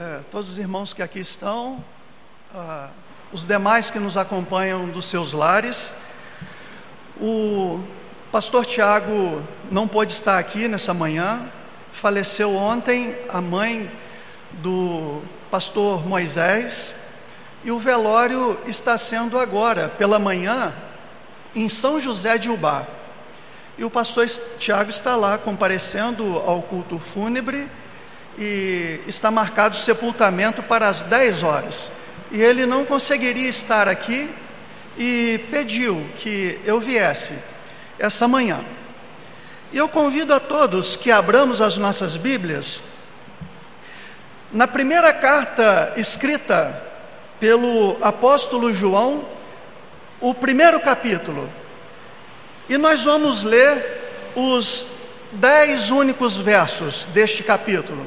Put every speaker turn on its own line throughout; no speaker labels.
é, todos os irmãos que aqui estão, ah, os demais que nos acompanham dos seus lares. O pastor Tiago não pôde estar aqui nessa manhã, faleceu ontem a mãe do pastor Moisés, e o velório está sendo agora, pela manhã, em São José de Ubá. E o pastor Tiago está lá comparecendo ao culto fúnebre e está marcado o sepultamento para as 10 horas. E ele não conseguiria estar aqui e pediu que eu viesse essa manhã. E eu convido a todos que abramos as nossas Bíblias na primeira carta escrita pelo apóstolo João, o primeiro capítulo. E nós vamos ler os dez únicos versos deste capítulo.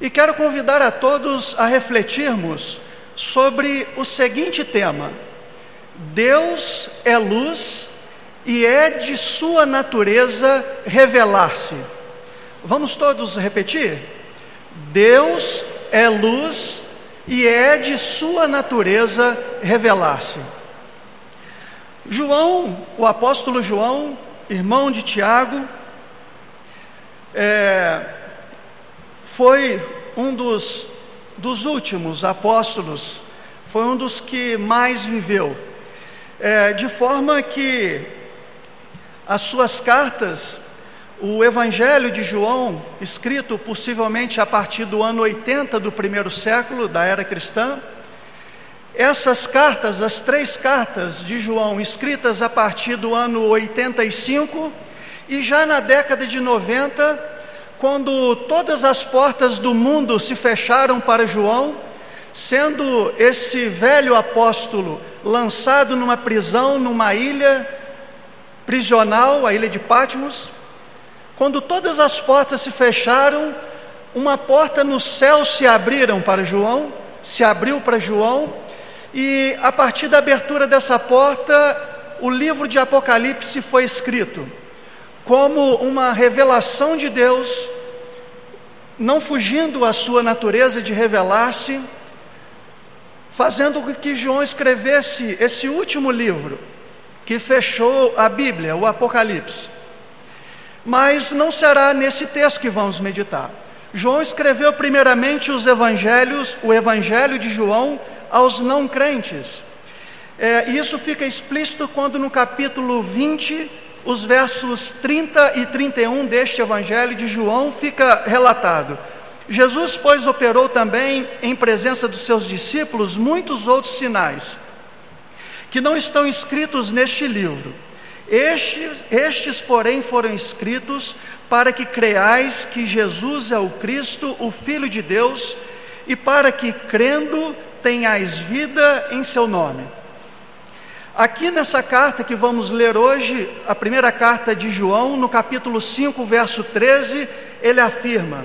E quero convidar a todos a refletirmos sobre o seguinte tema: Deus é luz e é de sua natureza revelar-se. Vamos todos repetir? Deus é luz e é de sua natureza revelar-se. João, o apóstolo João, irmão de Tiago, é, foi um dos, dos últimos apóstolos, foi um dos que mais viveu, é, de forma que as suas cartas, o Evangelho de João, escrito possivelmente a partir do ano 80 do primeiro século da era cristã, essas cartas, as três cartas de João, escritas a partir do ano 85, e já na década de 90, quando todas as portas do mundo se fecharam para João, sendo esse velho apóstolo lançado numa prisão, numa ilha prisional, a ilha de Patmos, quando todas as portas se fecharam, uma porta no céu se abriram para João, se abriu para João, e a partir da abertura dessa porta, o livro de Apocalipse foi escrito como uma revelação de Deus, não fugindo à sua natureza de revelar-se, fazendo com que João escrevesse esse último livro que fechou a Bíblia, o Apocalipse. Mas não será nesse texto que vamos meditar. João escreveu primeiramente os evangelhos, o evangelho de João aos não crentes. É, isso fica explícito quando no capítulo 20 os versos 30 e 31 deste Evangelho de João fica relatado. Jesus, pois, operou também em presença dos seus discípulos muitos outros sinais, que não estão escritos neste livro. Estes, estes, porém, foram escritos para que creais que Jesus é o Cristo, o Filho de Deus, e para que, crendo, tenhais vida em seu nome. Aqui nessa carta que vamos ler hoje, a primeira carta de João, no capítulo 5, verso 13, ele afirma: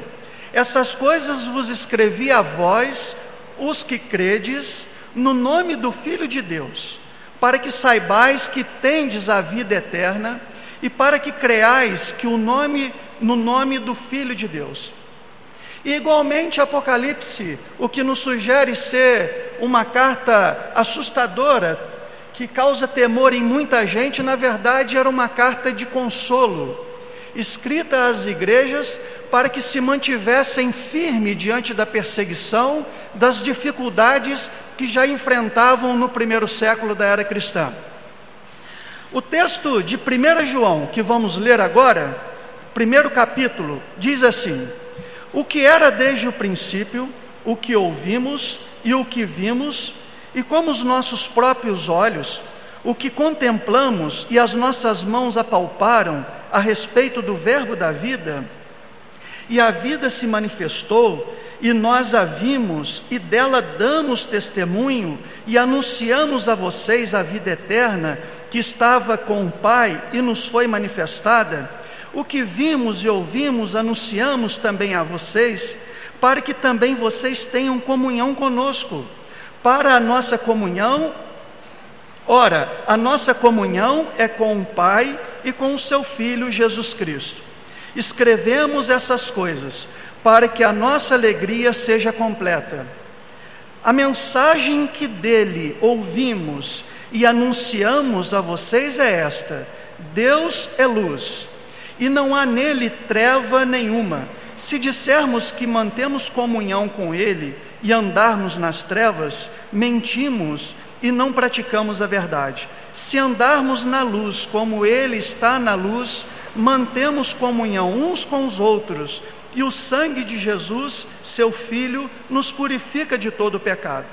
Essas coisas vos escrevi a vós, os que credes, no nome do Filho de Deus, para que saibais que tendes a vida eterna e para que creais que o nome no nome do Filho de Deus. E igualmente Apocalipse, o que nos sugere ser uma carta assustadora, que causa temor em muita gente, na verdade era uma carta de consolo, escrita às igrejas para que se mantivessem firme diante da perseguição, das dificuldades que já enfrentavam no primeiro século da era cristã. O texto de 1 João, que vamos ler agora, primeiro capítulo, diz assim: O que era desde o princípio, o que ouvimos e o que vimos, e como os nossos próprios olhos, o que contemplamos e as nossas mãos apalparam a respeito do Verbo da vida, e a vida se manifestou, e nós a vimos, e dela damos testemunho, e anunciamos a vocês a vida eterna, que estava com o Pai e nos foi manifestada. O que vimos e ouvimos, anunciamos também a vocês, para que também vocês tenham comunhão conosco para a nossa comunhão. Ora, a nossa comunhão é com o Pai e com o seu Filho Jesus Cristo. Escrevemos essas coisas para que a nossa alegria seja completa. A mensagem que dele ouvimos e anunciamos a vocês é esta: Deus é luz e não há nele treva nenhuma. Se dissermos que mantemos comunhão com ele e andarmos nas trevas, mentimos e não praticamos a verdade. Se andarmos na luz como ele está na luz, mantemos comunhão uns com os outros e o sangue de Jesus, seu Filho, nos purifica de todo pecado.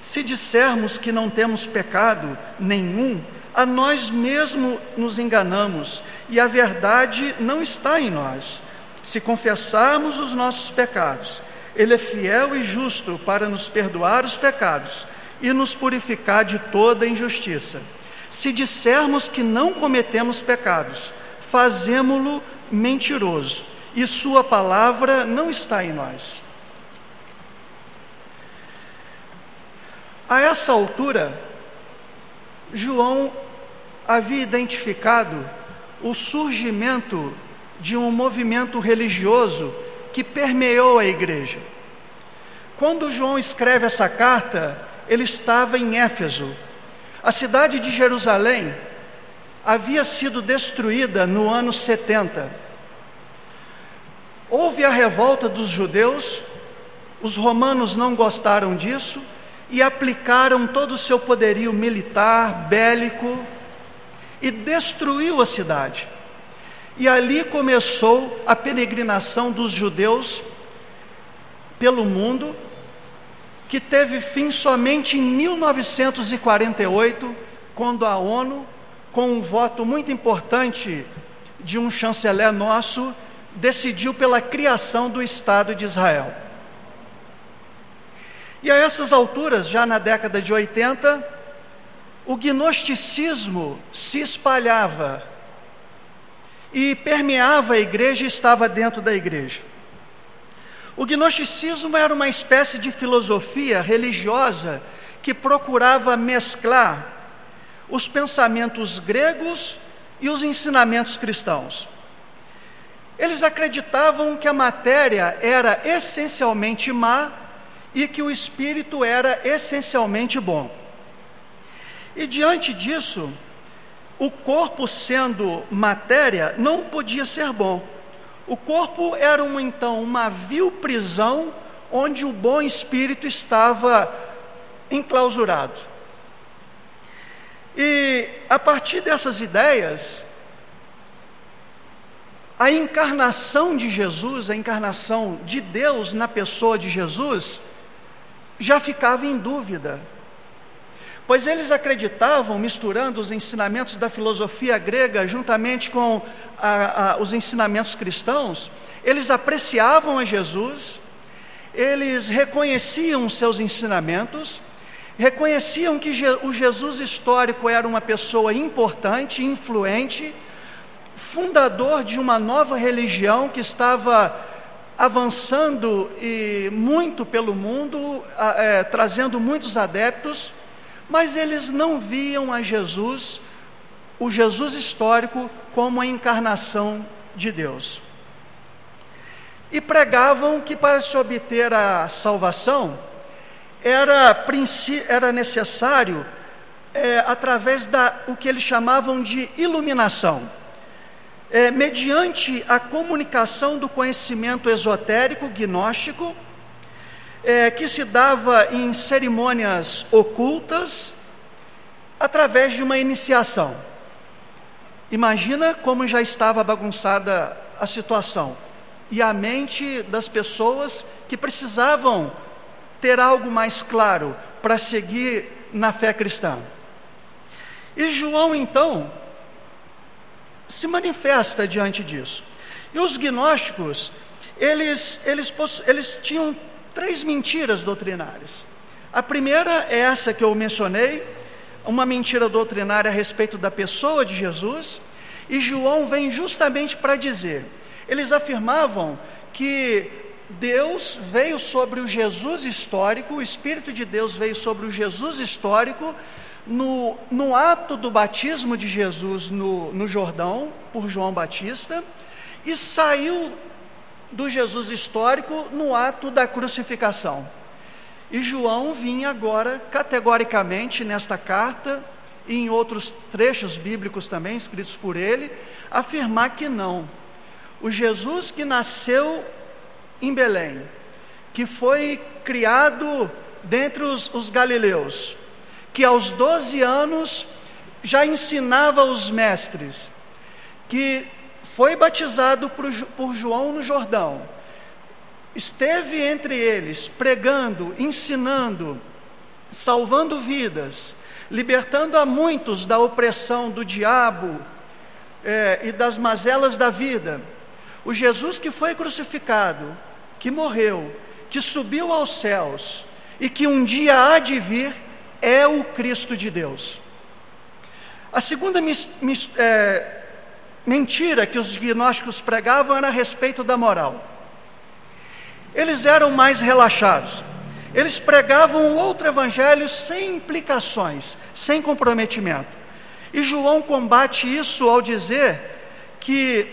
Se dissermos que não temos pecado nenhum, a nós mesmos nos enganamos e a verdade não está em nós. Se confessarmos os nossos pecados, Ele é fiel e justo para nos perdoar os pecados e nos purificar de toda injustiça. Se dissermos que não cometemos pecados, fazemo-lo mentiroso e Sua palavra não está em nós. A essa altura, João havia identificado o surgimento de um movimento religioso que permeou a igreja. Quando João escreve essa carta, ele estava em Éfeso. A cidade de Jerusalém havia sido destruída no ano 70 Houve a revolta dos judeus, os romanos não gostaram disso e aplicaram todo o seu poderio militar, bélico, e destruiu a cidade. E ali começou a peregrinação dos judeus pelo mundo, que teve fim somente em 1948, quando a ONU, com um voto muito importante de um chanceler nosso, decidiu pela criação do Estado de Israel. E a essas alturas, já na década de 80, o gnosticismo se espalhava e permeava a igreja e estava dentro da igreja. O gnosticismo era uma espécie de filosofia religiosa que procurava mesclar os pensamentos gregos e os ensinamentos cristãos. Eles acreditavam que a matéria era essencialmente má e que o espírito era essencialmente bom. E diante disso, o corpo sendo matéria não podia ser bom. O corpo era uma, então uma vil prisão onde o bom espírito estava enclausurado. E a partir dessas ideias, a encarnação de Jesus, a encarnação de Deus na pessoa de Jesus, já ficava em dúvida. Pois eles acreditavam, misturando os ensinamentos da filosofia grega juntamente com a, a, os ensinamentos cristãos, eles apreciavam a Jesus, eles reconheciam seus ensinamentos, reconheciam que o Jesus histórico era uma pessoa importante, influente, fundador de uma nova religião que estava avançando e muito pelo mundo, é, trazendo muitos adeptos, mas eles não viam a Jesus, o Jesus histórico, como a encarnação de Deus. E pregavam que para se obter a salvação era, era necessário é, através da o que eles chamavam de iluminação é, mediante a comunicação do conhecimento esotérico gnóstico, é, que se dava em cerimônias ocultas, através de uma iniciação. Imagina como já estava bagunçada a situação e a mente das pessoas que precisavam ter algo mais claro para seguir na fé cristã. E João, então, se manifesta diante disso. E os gnósticos, eles, eles, eles tinham três mentiras doutrinárias. A primeira é essa que eu mencionei, uma mentira doutrinária a respeito da pessoa de Jesus, e João vem justamente para dizer: eles afirmavam que Deus veio sobre o Jesus histórico, o Espírito de Deus veio sobre o Jesus histórico no, no ato do batismo de Jesus no, no Jordão, por João Batista, e saiu do Jesus histórico no ato da crucificação. E João vinha agora, categoricamente, nesta carta, e em outros trechos bíblicos também, escritos por ele, afirmar que não. O Jesus que nasceu em Belém, que foi criado dentre os, os galileus, que aos 12 anos já ensinava os mestres, que foi batizado por, João no Jordão, esteve entre eles pregando, ensinando, salvando vidas, libertando a muitos da opressão do diabo é, e das mazelas da vida. O Jesus que foi crucificado, que morreu, que subiu aos céus e que um dia há de vir, é o Cristo de Deus. A segunda mis, é, mentira que os gnósticos pregavam era a respeito da moral. Eles eram mais relaxados. Eles pregavam outro evangelho sem implicações, sem comprometimento. E João combate isso ao dizer que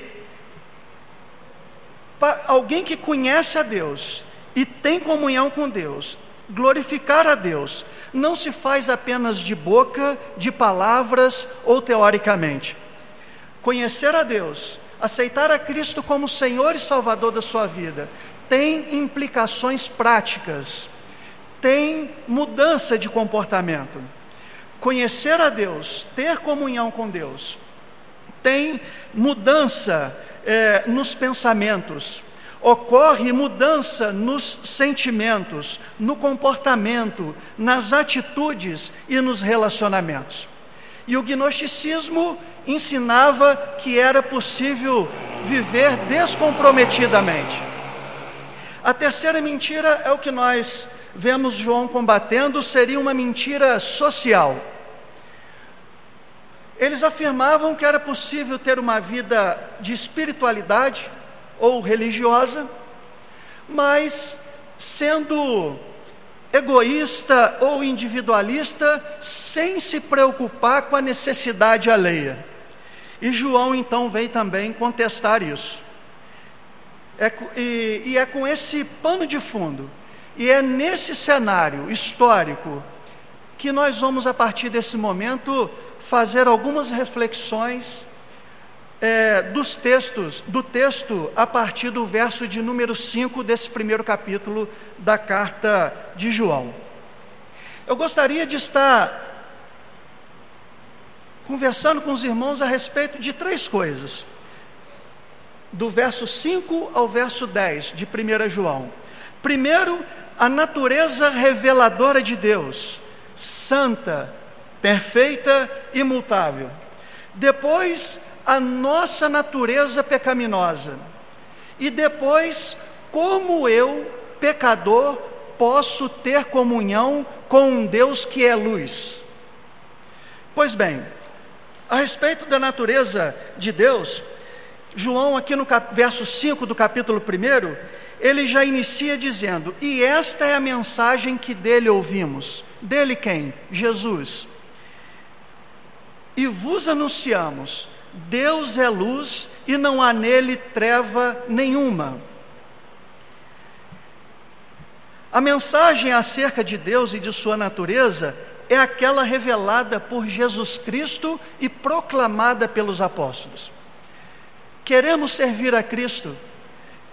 alguém que conhece a Deus e tem comunhão com Deus, glorificar a Deus, não se faz apenas de boca, de palavras ou teoricamente. Conhecer a Deus, aceitar a Cristo como Senhor e Salvador da sua vida, tem implicações práticas, tem mudança de comportamento. Conhecer a Deus, ter comunhão com Deus, tem mudança é, nos pensamentos, ocorre mudança nos sentimentos, no comportamento, nas atitudes e nos relacionamentos. E o gnosticismo ensinava que era possível viver descomprometidamente. A terceira mentira é o que nós vemos João combatendo, seria uma mentira social. Eles afirmavam que era possível ter uma vida de espiritualidade ou religiosa, mas sendo egoísta ou individualista, sem se preocupar com a necessidade alheia. E João então vem também contestar isso. É, e, e é com esse pano de fundo, e é nesse cenário histórico, que nós vamos, a partir desse momento, fazer algumas reflexões é, dos textos, do texto a partir do verso de número 5 desse primeiro capítulo da carta de João. Eu gostaria de estar conversando com os irmãos a respeito de três coisas. Do verso 5 ao verso 10 de 1 João. Primeiro, a natureza reveladora de Deus, santa, perfeita, imutável. Depois, a nossa natureza pecaminosa. E depois, como eu, pecador, posso ter comunhão com um Deus que é luz? Pois bem, a respeito da natureza de Deus, João, aqui no cap, verso 5 do capítulo 1, ele já inicia dizendo: E esta é a mensagem que dele ouvimos. Dele quem? Jesus. E vos anunciamos Deus é luz e não há nele treva nenhuma. A mensagem acerca de Deus e de sua natureza é aquela revelada por Jesus Cristo e proclamada pelos apóstolos. Queremos servir a Cristo,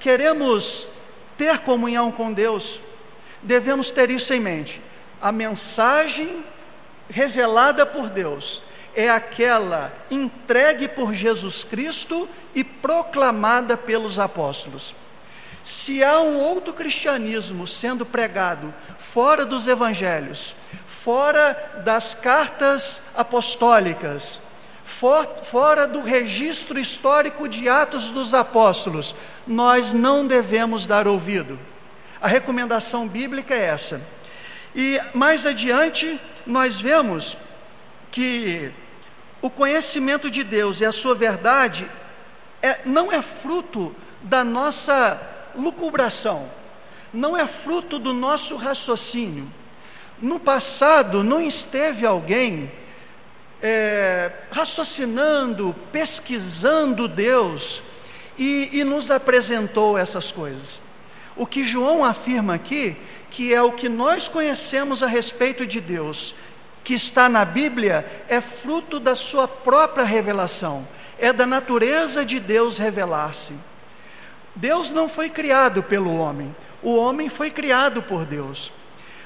queremos ter comunhão com Deus, devemos ter isso em mente. A mensagem revelada por Deus é aquela entregue por Jesus Cristo e proclamada pelos apóstolos. Se há um outro cristianismo sendo pregado fora dos evangelhos, fora das cartas apostólicas, for, fora do registro histórico de Atos dos Apóstolos, nós não devemos dar ouvido. A recomendação bíblica é essa. E mais adiante, nós vemos que o conhecimento de Deus e a sua verdade é, não é fruto da nossa lucubração, não é fruto do nosso raciocínio. No passado não esteve alguém é, raciocinando, pesquisando Deus e, e nos apresentou essas coisas. O que João afirma aqui, que é o que nós conhecemos a respeito de Deus, que está na Bíblia, é fruto da sua própria revelação, é da natureza de Deus revelar-se. Deus não foi criado pelo homem, o homem foi criado por Deus.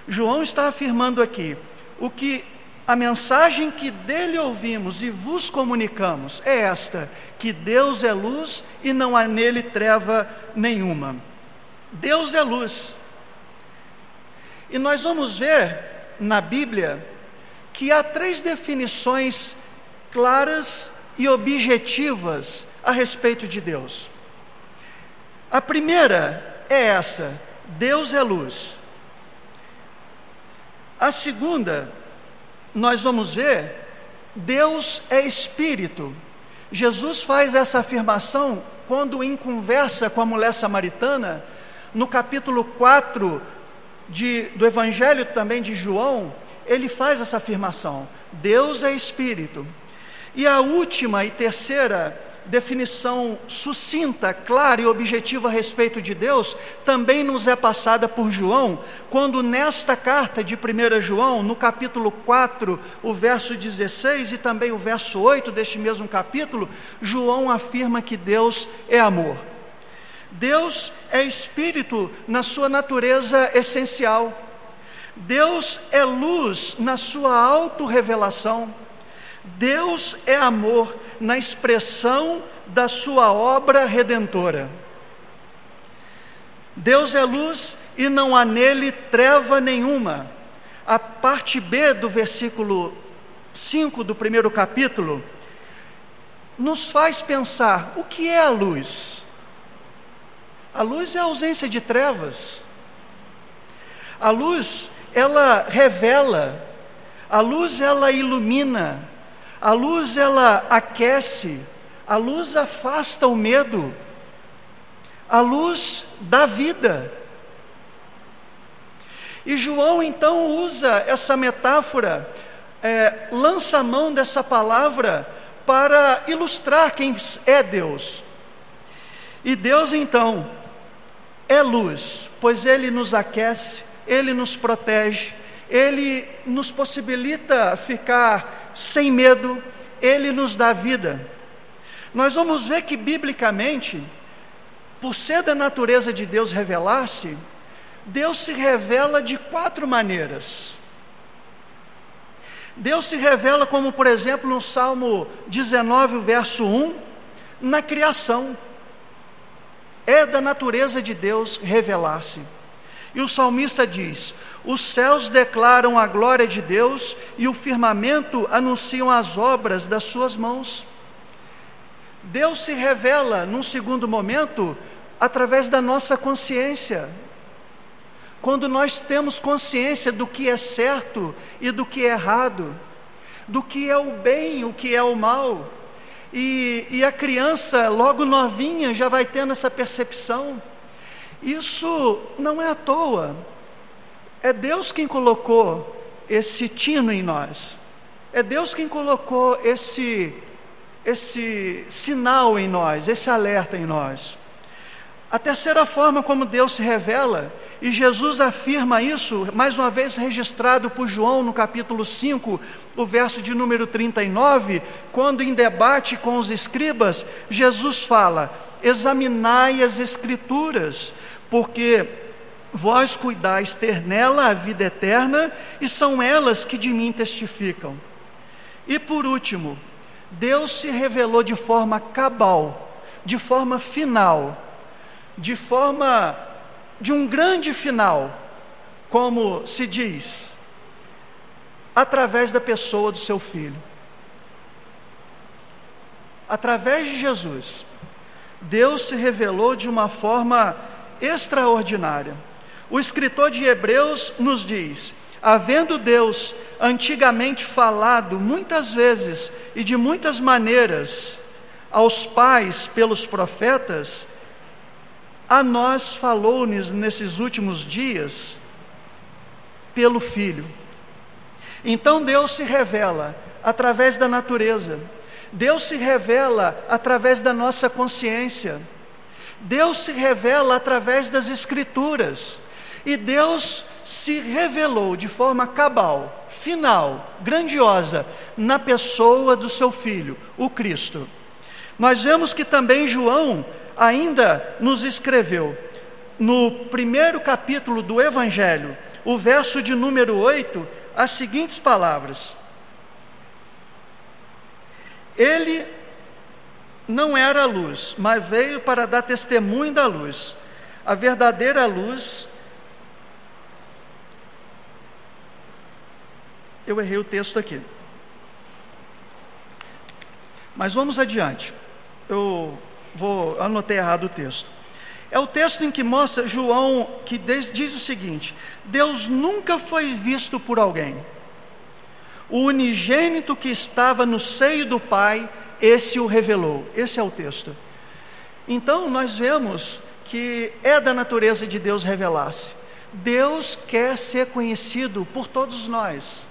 João está afirmando aqui: o que a mensagem que dele ouvimos e vos comunicamos é esta: que Deus é luz e não há nele treva nenhuma. Deus é luz. E nós vamos ver na Bíblia que há três definições claras e objetivas a respeito de Deus. A primeira é essa: Deus é luz. A segunda, nós vamos ver, Deus é espírito. Jesus faz essa afirmação quando, em conversa com a mulher samaritana, no capítulo 4 de, do Evangelho também de João, ele faz essa afirmação: Deus é espírito. E a última e terceira definição sucinta, clara e objetiva a respeito de Deus também nos é passada por João, quando nesta carta de 1 João, no capítulo 4, o verso 16 e também o verso 8 deste mesmo capítulo, João afirma que Deus é amor. Deus é espírito na sua natureza essencial. Deus é luz na sua autorrevelação. Deus é amor na expressão da sua obra redentora. Deus é luz e não há nele treva nenhuma. A parte B do versículo 5 do primeiro capítulo nos faz pensar: o que é a luz? A luz é a ausência de trevas. A luz, ela revela, a luz, ela ilumina, a luz ela aquece, a luz afasta o medo, a luz dá vida. E João então usa essa metáfora, é, lança a mão dessa palavra para ilustrar quem é Deus. E Deus então é luz, pois Ele nos aquece, Ele nos protege, Ele nos possibilita ficar sem medo, Ele nos dá vida. Nós vamos ver que, biblicamente, por ser da natureza de Deus revelar-se, Deus se revela de quatro maneiras. Deus se revela, como por exemplo no Salmo 19, verso 1, na criação. É da natureza de Deus revelar-se. E o salmista diz: Os céus declaram a glória de Deus e o firmamento anunciam as obras das suas mãos. Deus se revela, num segundo momento, através da nossa consciência. Quando nós temos consciência do que é certo e do que é errado, do que é o bem, o que é o mal, e, e a criança, logo novinha, já vai tendo essa percepção. Isso não é à toa. É Deus quem colocou esse tino em nós. É Deus quem colocou esse esse sinal em nós, esse alerta em nós. A terceira forma como Deus se revela, e Jesus afirma isso, mais uma vez registrado por João no capítulo 5, o verso de número 39, quando em debate com os escribas, Jesus fala: examinai as Escrituras, porque vós cuidais ter nela a vida eterna, e são elas que de mim testificam. E por último, Deus se revelou de forma cabal, de forma final, de forma de um grande final, como se diz, através da pessoa do seu filho. Através de Jesus, Deus se revelou de uma forma extraordinária. O escritor de Hebreus nos diz: havendo Deus antigamente falado muitas vezes e de muitas maneiras aos pais pelos profetas, a nós falou-nos nesses últimos dias pelo Filho. Então Deus se revela através da natureza, Deus se revela através da nossa consciência, Deus se revela através das Escrituras. E Deus se revelou de forma cabal, final, grandiosa, na pessoa do seu Filho, o Cristo. Nós vemos que também João ainda nos escreveu, no primeiro capítulo do Evangelho, o verso de número 8, as seguintes palavras: Ele não era a luz, mas veio para dar testemunho da luz. A verdadeira luz. Eu errei o texto aqui. Mas vamos adiante. Eu vou anotei errado o texto. É o texto em que mostra João que diz, diz o seguinte: Deus nunca foi visto por alguém. O unigênito que estava no seio do Pai esse o revelou. Esse é o texto. Então, nós vemos que é da natureza de Deus revelar-se. Deus quer ser conhecido por todos nós.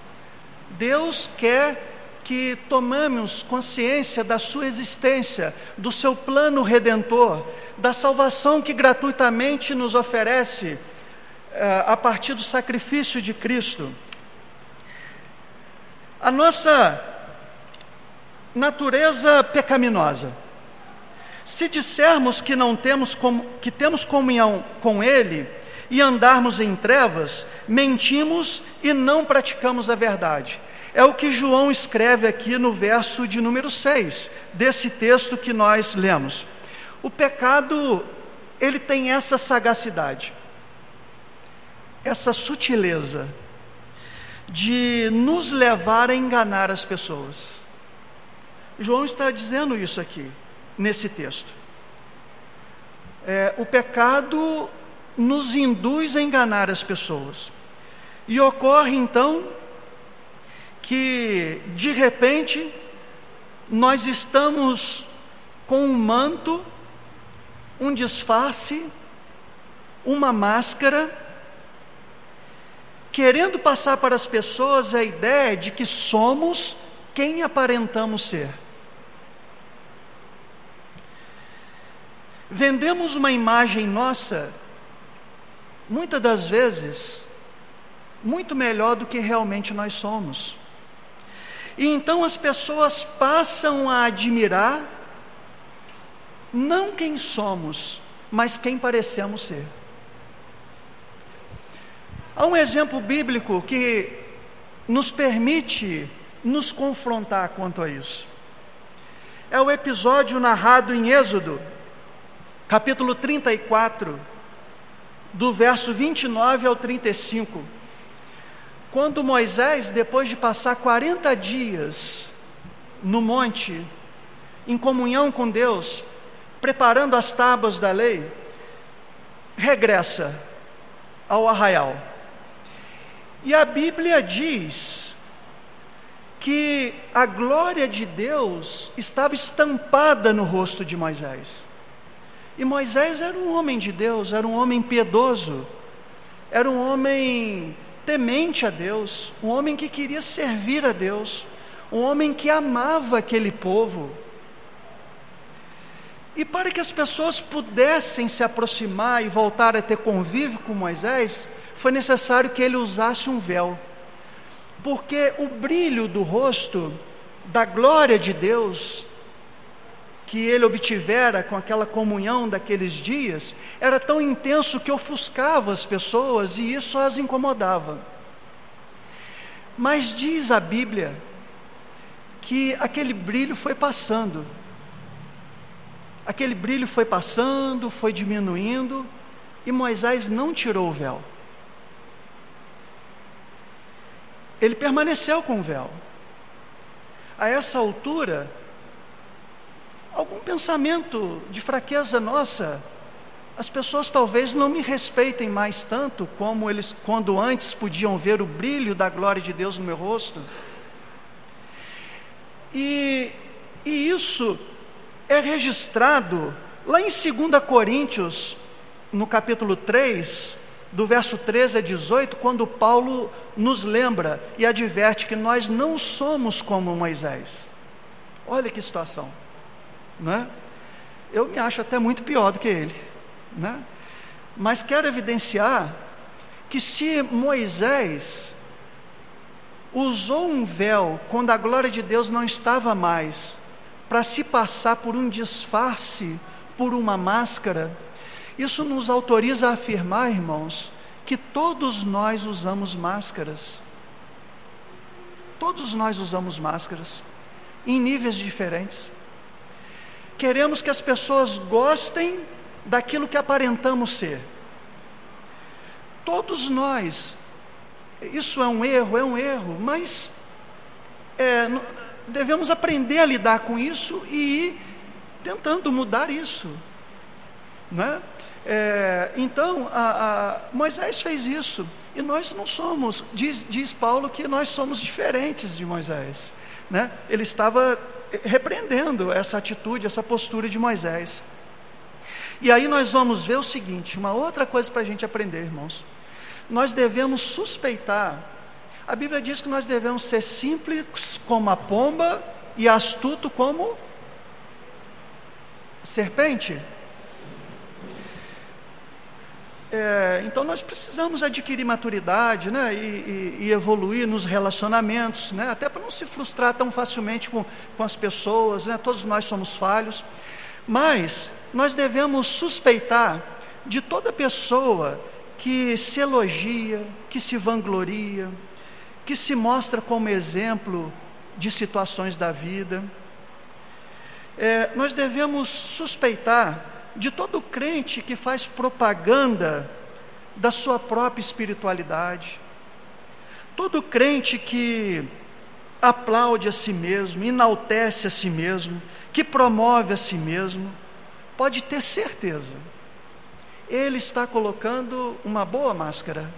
Deus quer que tomamos consciência da sua existência, do seu plano redentor, da salvação que gratuitamente nos oferece eh, a partir do sacrifício de Cristo. A nossa natureza pecaminosa. Se dissermos que não temos que temos comunhão com ele e andarmos em trevas, mentimos e não praticamos a verdade. É o que João escreve aqui no verso de número 6 desse texto que nós lemos. O pecado, ele tem essa sagacidade, essa sutileza de nos levar a enganar as pessoas. João está dizendo isso aqui, nesse texto. É, o pecado nos induz a enganar as pessoas. E ocorre então que, de repente, nós estamos com um manto, um disfarce, uma máscara, querendo passar para as pessoas a ideia de que somos quem aparentamos ser. Vendemos uma imagem nossa, muitas das vezes, muito melhor do que realmente nós somos. E então as pessoas passam a admirar não quem somos, mas quem parecemos ser. Há um exemplo bíblico que nos permite nos confrontar quanto a isso. É o episódio narrado em Êxodo, capítulo 34, do verso 29 ao 35. Quando Moisés, depois de passar 40 dias no monte, em comunhão com Deus, preparando as tábuas da lei, regressa ao arraial. E a Bíblia diz que a glória de Deus estava estampada no rosto de Moisés. E Moisés era um homem de Deus, era um homem piedoso, era um homem temente a Deus, um homem que queria servir a Deus, um homem que amava aquele povo. E para que as pessoas pudessem se aproximar e voltar a ter convívio com Moisés, foi necessário que ele usasse um véu. Porque o brilho do rosto, da glória de Deus, que ele obtivera com aquela comunhão daqueles dias era tão intenso que ofuscava as pessoas e isso as incomodava. Mas diz a Bíblia que aquele brilho foi passando. Aquele brilho foi passando, foi diminuindo, e Moisés não tirou o véu. Ele permaneceu com o véu. A essa altura, algum pensamento de fraqueza nossa. As pessoas talvez não me respeitem mais tanto como eles quando antes podiam ver o brilho da glória de Deus no meu rosto. E, e isso é registrado lá em 2 Coríntios, no capítulo 3, do verso 13 a 18, quando Paulo nos lembra e adverte que nós não somos como Moisés. Olha que situação não é? eu me acho até muito pior do que ele, né? Mas quero evidenciar que se Moisés usou um véu quando a glória de Deus não estava mais, para se passar por um disfarce, por uma máscara, isso nos autoriza a afirmar, irmãos, que todos nós usamos máscaras. Todos nós usamos máscaras, em níveis diferentes. Queremos que as pessoas gostem daquilo que aparentamos ser. Todos nós, isso é um erro, é um erro, mas é, devemos aprender a lidar com isso e ir tentando mudar isso. Né? É, então, a, a, Moisés fez isso, e nós não somos, diz, diz Paulo que nós somos diferentes de Moisés. Né? Ele estava repreendendo essa atitude, essa postura de Moisés. E aí nós vamos ver o seguinte: uma outra coisa para a gente aprender, irmãos. Nós devemos suspeitar. A Bíblia diz que nós devemos ser simples como a pomba e astuto como serpente. É, então nós precisamos adquirir maturidade né, e, e, e evoluir nos relacionamentos, né, até para não se frustrar tão facilmente com, com as pessoas, né, todos nós somos falhos, mas nós devemos suspeitar de toda pessoa que se elogia, que se vangloria, que se mostra como exemplo de situações da vida. É, nós devemos suspeitar de todo crente que faz propaganda da sua própria espiritualidade, todo crente que aplaude a si mesmo, enaltece a si mesmo, que promove a si mesmo, pode ter certeza, ele está colocando uma boa máscara.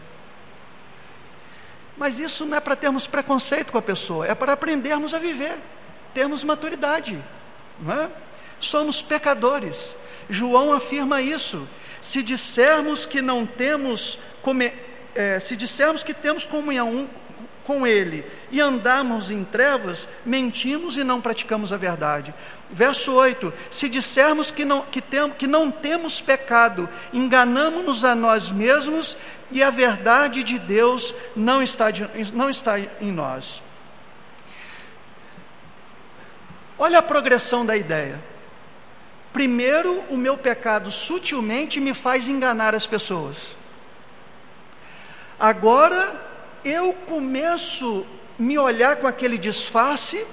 Mas isso não é para termos preconceito com a pessoa, é para aprendermos a viver, termos maturidade, não é? Somos pecadores, João afirma isso. Se dissermos que não temos, come, é, se dissermos que temos comunhão com Ele e andarmos em trevas, mentimos e não praticamos a verdade. Verso 8: Se dissermos que não, que tem, que não temos pecado, enganamos-nos a nós mesmos e a verdade de Deus não está, de, não está em nós. Olha a progressão da ideia. Primeiro, o meu pecado sutilmente me faz enganar as pessoas. Agora, eu começo a me olhar com aquele disfarce,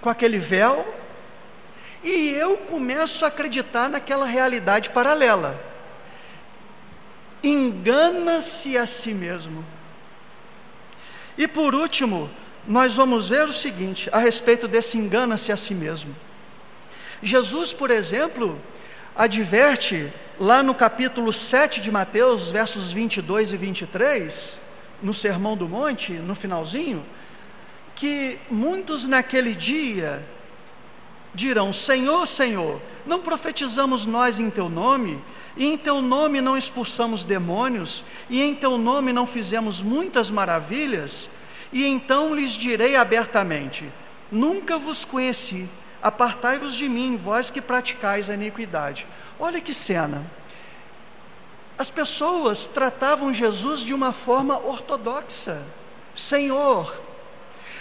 com aquele véu, e eu começo a acreditar naquela realidade paralela. Engana-se a si mesmo. E por último, nós vamos ver o seguinte a respeito desse engana-se a si mesmo. Jesus, por exemplo, adverte lá no capítulo 7 de Mateus, versos 22 e 23, no Sermão do Monte, no finalzinho, que muitos naquele dia dirão: Senhor, Senhor, não profetizamos nós em teu nome, e em teu nome não expulsamos demônios, e em teu nome não fizemos muitas maravilhas? E então lhes direi abertamente: Nunca vos conheci Apartai-vos de mim, vós que praticais a iniquidade. Olha que cena. As pessoas tratavam Jesus de uma forma ortodoxa. Senhor.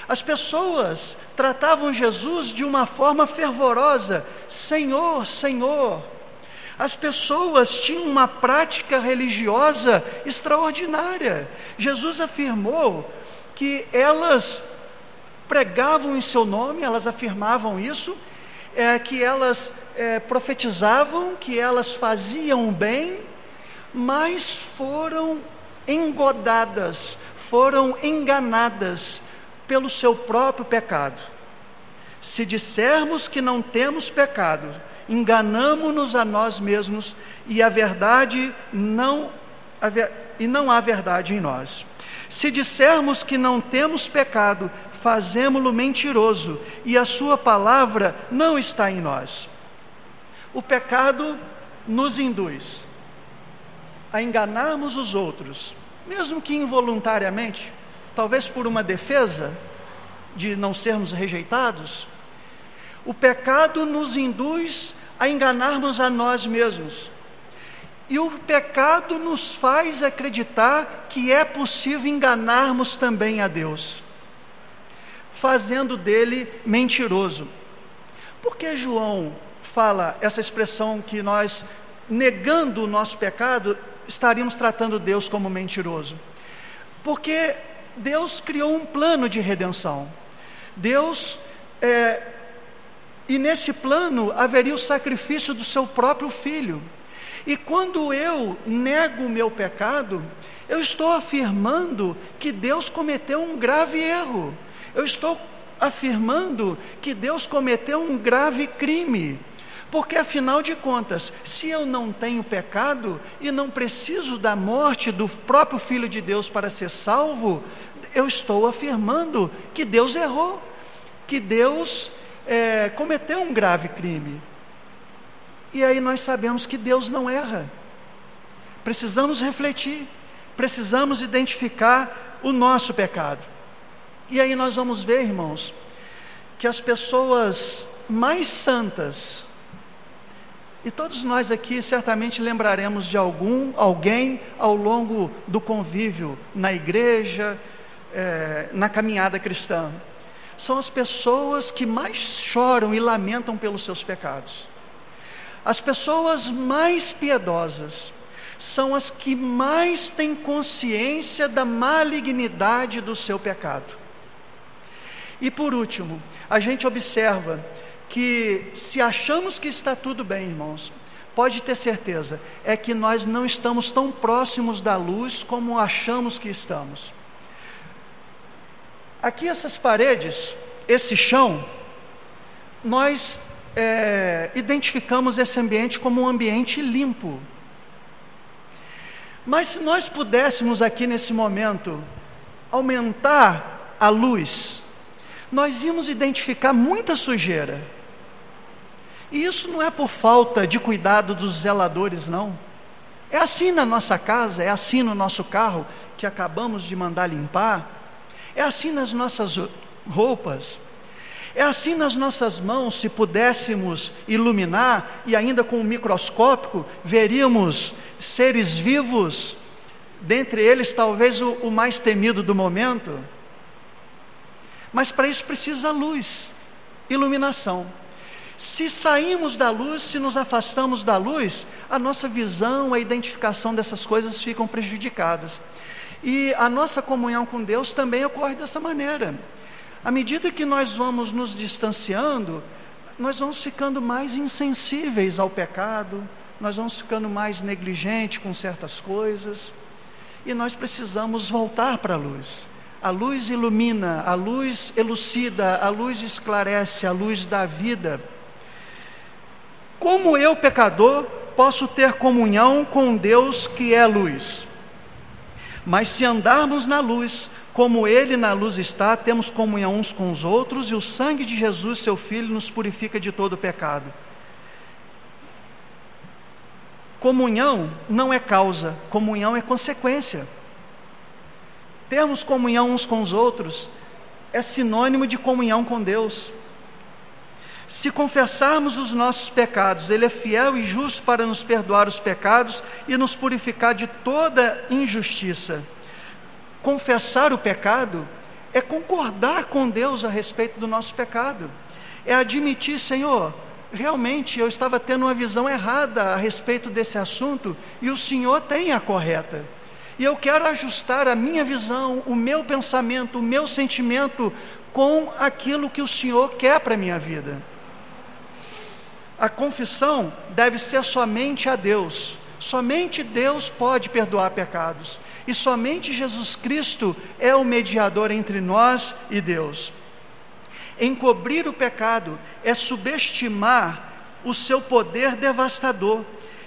As pessoas tratavam Jesus de uma forma fervorosa. Senhor, Senhor. As pessoas tinham uma prática religiosa extraordinária. Jesus afirmou que elas pregavam em seu nome, elas afirmavam isso, é, que elas é, profetizavam, que elas faziam bem, mas foram engodadas, foram enganadas pelo seu próprio pecado. Se dissermos que não temos pecado, enganamos-nos a nós mesmos e a verdade não e não há verdade em nós. Se dissermos que não temos pecado, fazemo-lo mentiroso e a sua palavra não está em nós. O pecado nos induz a enganarmos os outros, mesmo que involuntariamente, talvez por uma defesa de não sermos rejeitados. O pecado nos induz a enganarmos a nós mesmos. E o pecado nos faz acreditar que é possível enganarmos também a Deus, fazendo dele mentiroso. Por que João fala essa expressão que nós, negando o nosso pecado, estaríamos tratando Deus como mentiroso? Porque Deus criou um plano de redenção. Deus, é, e nesse plano haveria o sacrifício do seu próprio filho. E quando eu nego o meu pecado, eu estou afirmando que Deus cometeu um grave erro. Eu estou afirmando que Deus cometeu um grave crime. Porque afinal de contas, se eu não tenho pecado e não preciso da morte do próprio Filho de Deus para ser salvo, eu estou afirmando que Deus errou, que Deus é, cometeu um grave crime. E aí nós sabemos que Deus não erra. Precisamos refletir, precisamos identificar o nosso pecado. E aí nós vamos ver, irmãos, que as pessoas mais santas, e todos nós aqui certamente lembraremos de algum, alguém ao longo do convívio na igreja, é, na caminhada cristã, são as pessoas que mais choram e lamentam pelos seus pecados. As pessoas mais piedosas são as que mais têm consciência da malignidade do seu pecado. E por último, a gente observa que se achamos que está tudo bem, irmãos, pode ter certeza, é que nós não estamos tão próximos da luz como achamos que estamos. Aqui, essas paredes, esse chão, nós é, identificamos esse ambiente como um ambiente limpo. Mas se nós pudéssemos aqui nesse momento aumentar a luz, nós íamos identificar muita sujeira. E isso não é por falta de cuidado dos zeladores, não. É assim na nossa casa, é assim no nosso carro que acabamos de mandar limpar, é assim nas nossas roupas, é assim nas nossas mãos. Se pudéssemos iluminar e ainda com um microscópio, veríamos seres vivos, dentre eles talvez o, o mais temido do momento mas para isso precisa luz, iluminação. Se saímos da luz, se nos afastamos da luz, a nossa visão, a identificação dessas coisas ficam prejudicadas. E a nossa comunhão com Deus também ocorre dessa maneira. À medida que nós vamos nos distanciando, nós vamos ficando mais insensíveis ao pecado, nós vamos ficando mais negligentes com certas coisas, e nós precisamos voltar para a luz. A luz ilumina, a luz elucida, a luz esclarece, a luz da vida. Como eu, pecador, posso ter comunhão com Deus que é luz? Mas se andarmos na luz, como Ele na luz está, temos comunhão uns com os outros, e o sangue de Jesus, seu Filho, nos purifica de todo pecado. Comunhão não é causa, comunhão é consequência termos comunhão uns com os outros é sinônimo de comunhão com Deus. Se confessarmos os nossos pecados, Ele é fiel e justo para nos perdoar os pecados e nos purificar de toda injustiça. Confessar o pecado é concordar com Deus a respeito do nosso pecado, é admitir, Senhor, realmente eu estava tendo uma visão errada a respeito desse assunto e o Senhor tem a correta. E eu quero ajustar a minha visão, o meu pensamento, o meu sentimento com aquilo que o Senhor quer para a minha vida. A confissão deve ser somente a Deus. Somente Deus pode perdoar pecados. E somente Jesus Cristo é o mediador entre nós e Deus. Encobrir o pecado é subestimar o seu poder devastador,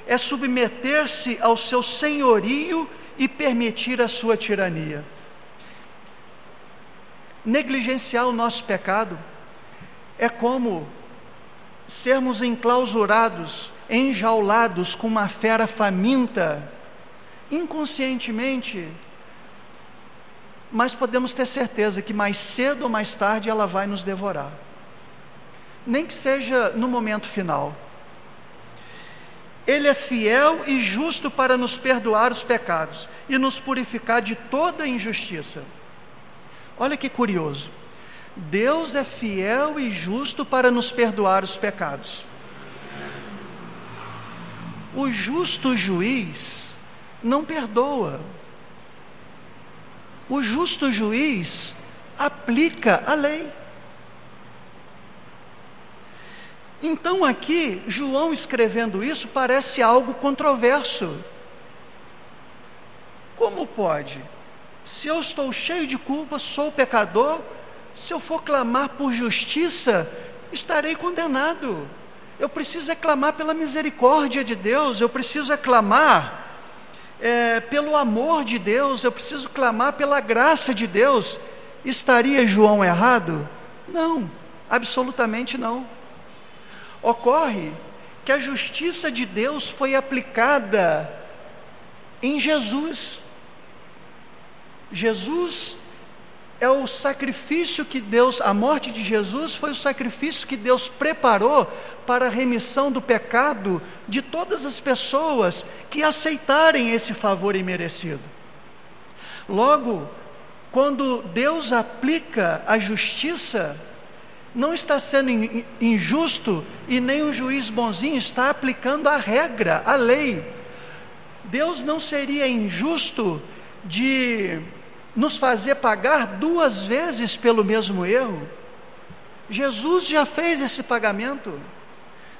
é submeter-se ao seu senhorio e permitir a sua tirania. Negligenciar o nosso pecado é como sermos enclausurados, enjaulados com uma fera faminta, inconscientemente, mas podemos ter certeza que mais cedo ou mais tarde ela vai nos devorar. Nem que seja no momento final. Ele é fiel e justo para nos perdoar os pecados e nos purificar de toda injustiça. Olha que curioso. Deus é fiel e justo para nos perdoar os pecados. O justo juiz não perdoa. O justo juiz aplica a lei. Então, aqui, João escrevendo isso parece algo controverso. Como pode? Se eu estou cheio de culpa, sou pecador, se eu for clamar por justiça, estarei condenado. Eu preciso é clamar pela misericórdia de Deus, eu preciso é clamar é, pelo amor de Deus, eu preciso clamar pela graça de Deus. Estaria João errado? Não, absolutamente não. Ocorre que a justiça de Deus foi aplicada em Jesus. Jesus é o sacrifício que Deus, a morte de Jesus foi o sacrifício que Deus preparou para a remissão do pecado de todas as pessoas que aceitarem esse favor imerecido. Logo, quando Deus aplica a justiça, não está sendo injusto e nem um juiz bonzinho está aplicando a regra, a lei. Deus não seria injusto de nos fazer pagar duas vezes pelo mesmo erro. Jesus já fez esse pagamento.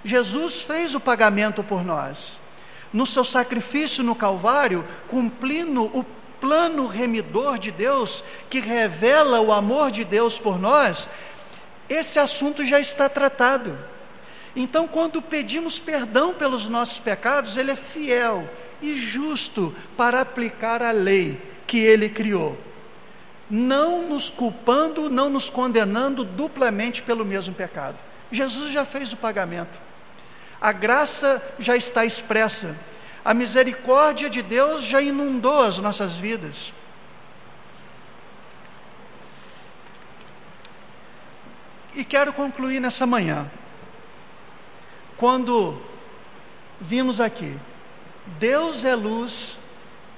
Jesus fez o pagamento por nós. No seu sacrifício no Calvário, cumprindo o plano remidor de Deus, que revela o amor de Deus por nós, esse assunto já está tratado. Então, quando pedimos perdão pelos nossos pecados, Ele é fiel e justo para aplicar a lei que Ele criou não nos culpando, não nos condenando duplamente pelo mesmo pecado. Jesus já fez o pagamento. A graça já está expressa. A misericórdia de Deus já inundou as nossas vidas. E quero concluir nessa manhã. Quando vimos aqui, Deus é luz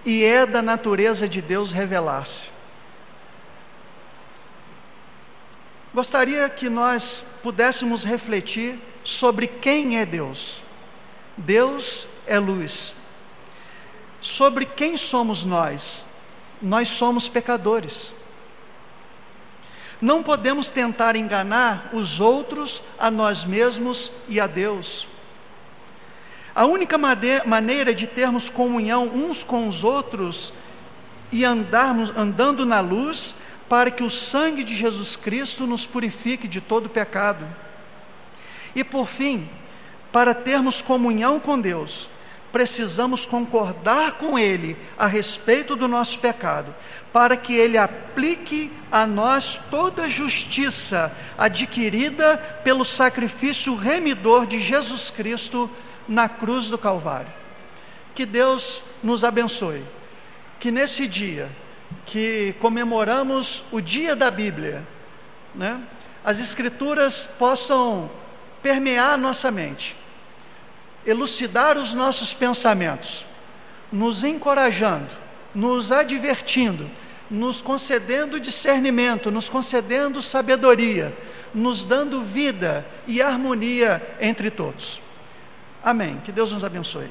e é da natureza de Deus revelar-se. Gostaria que nós pudéssemos refletir sobre quem é Deus. Deus é luz. Sobre quem somos nós? Nós somos pecadores. Não podemos tentar enganar os outros, a nós mesmos e a Deus. A única maneira de termos comunhão uns com os outros e andarmos andando na luz para que o sangue de Jesus Cristo nos purifique de todo pecado. E por fim, para termos comunhão com Deus, precisamos concordar com Ele a respeito do nosso pecado, para que Ele aplique a nós toda a justiça adquirida pelo sacrifício remidor de Jesus Cristo na cruz do Calvário. Que Deus nos abençoe, que nesse dia que comemoramos o dia da Bíblia, né? as Escrituras possam permear nossa mente, elucidar os nossos pensamentos, nos encorajando, nos advertindo, nos concedendo discernimento, nos concedendo sabedoria, nos dando vida e harmonia entre todos. Amém. Que Deus nos abençoe.